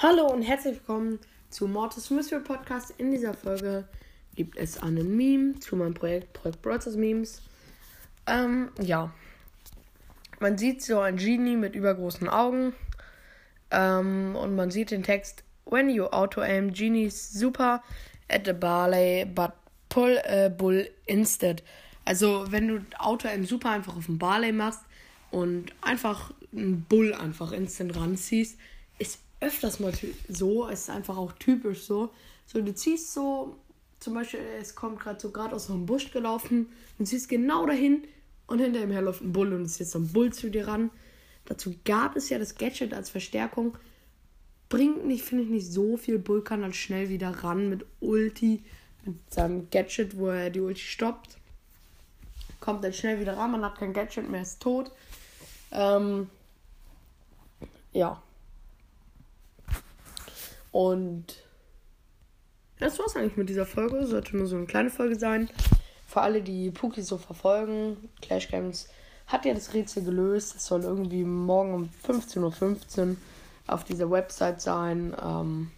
Hallo und herzlich willkommen zu Mortis Mystery Podcast. In dieser Folge gibt es einen Meme zu meinem Projekt Projekt Brothers Memes. Ähm, ja. Man sieht so ein Genie mit übergroßen Augen. Ähm, und man sieht den Text When you auto aim, Genie's super at the barley, but pull a bull instead. Also, wenn du auto aim super einfach auf den Barley machst und einfach einen Bull einfach instant ranziehst, ist öfters mal so, ist einfach auch typisch so. So, du ziehst so, zum Beispiel, es kommt gerade so gerade aus einem Busch gelaufen, du ziehst genau dahin und hinter ihm her läuft ein Bull und es ist jetzt so ein Bull zu dir ran. Dazu gab es ja das Gadget als Verstärkung. Bringt nicht, finde ich, nicht so viel. Bull kann dann schnell wieder ran mit Ulti, mit seinem Gadget, wo er die Ulti stoppt. Kommt dann schnell wieder ran, man hat kein Gadget mehr, ist tot. Ähm, ja. Und das war's eigentlich mit dieser Folge. Sollte nur so eine kleine Folge sein. Für alle, die Puki so verfolgen, Clash Games hat ja das Rätsel gelöst. Es soll irgendwie morgen um 15.15 Uhr auf dieser Website sein. Ähm,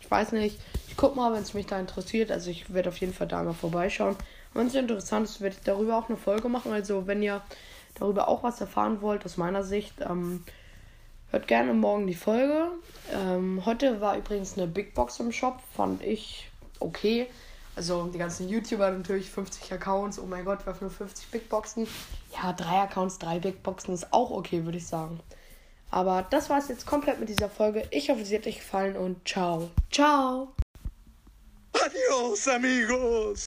ich weiß nicht. Ich guck mal, wenn es mich da interessiert. Also ich werde auf jeden Fall da mal vorbeischauen. Wenn es interessant ist, werde ich darüber auch eine Folge machen. Also wenn ihr darüber auch was erfahren wollt, aus meiner Sicht, ähm, hört gerne morgen die Folge. Ähm, heute war übrigens eine Big Box im Shop, fand ich okay. Also die ganzen YouTuber natürlich 50 Accounts. Oh mein Gott, wir nur 50 Big Boxen. Ja, drei Accounts, drei Big Boxen ist auch okay, würde ich sagen. Aber das war es jetzt komplett mit dieser Folge. Ich hoffe, sie hat euch gefallen und ciao. Ciao. Adios, amigos.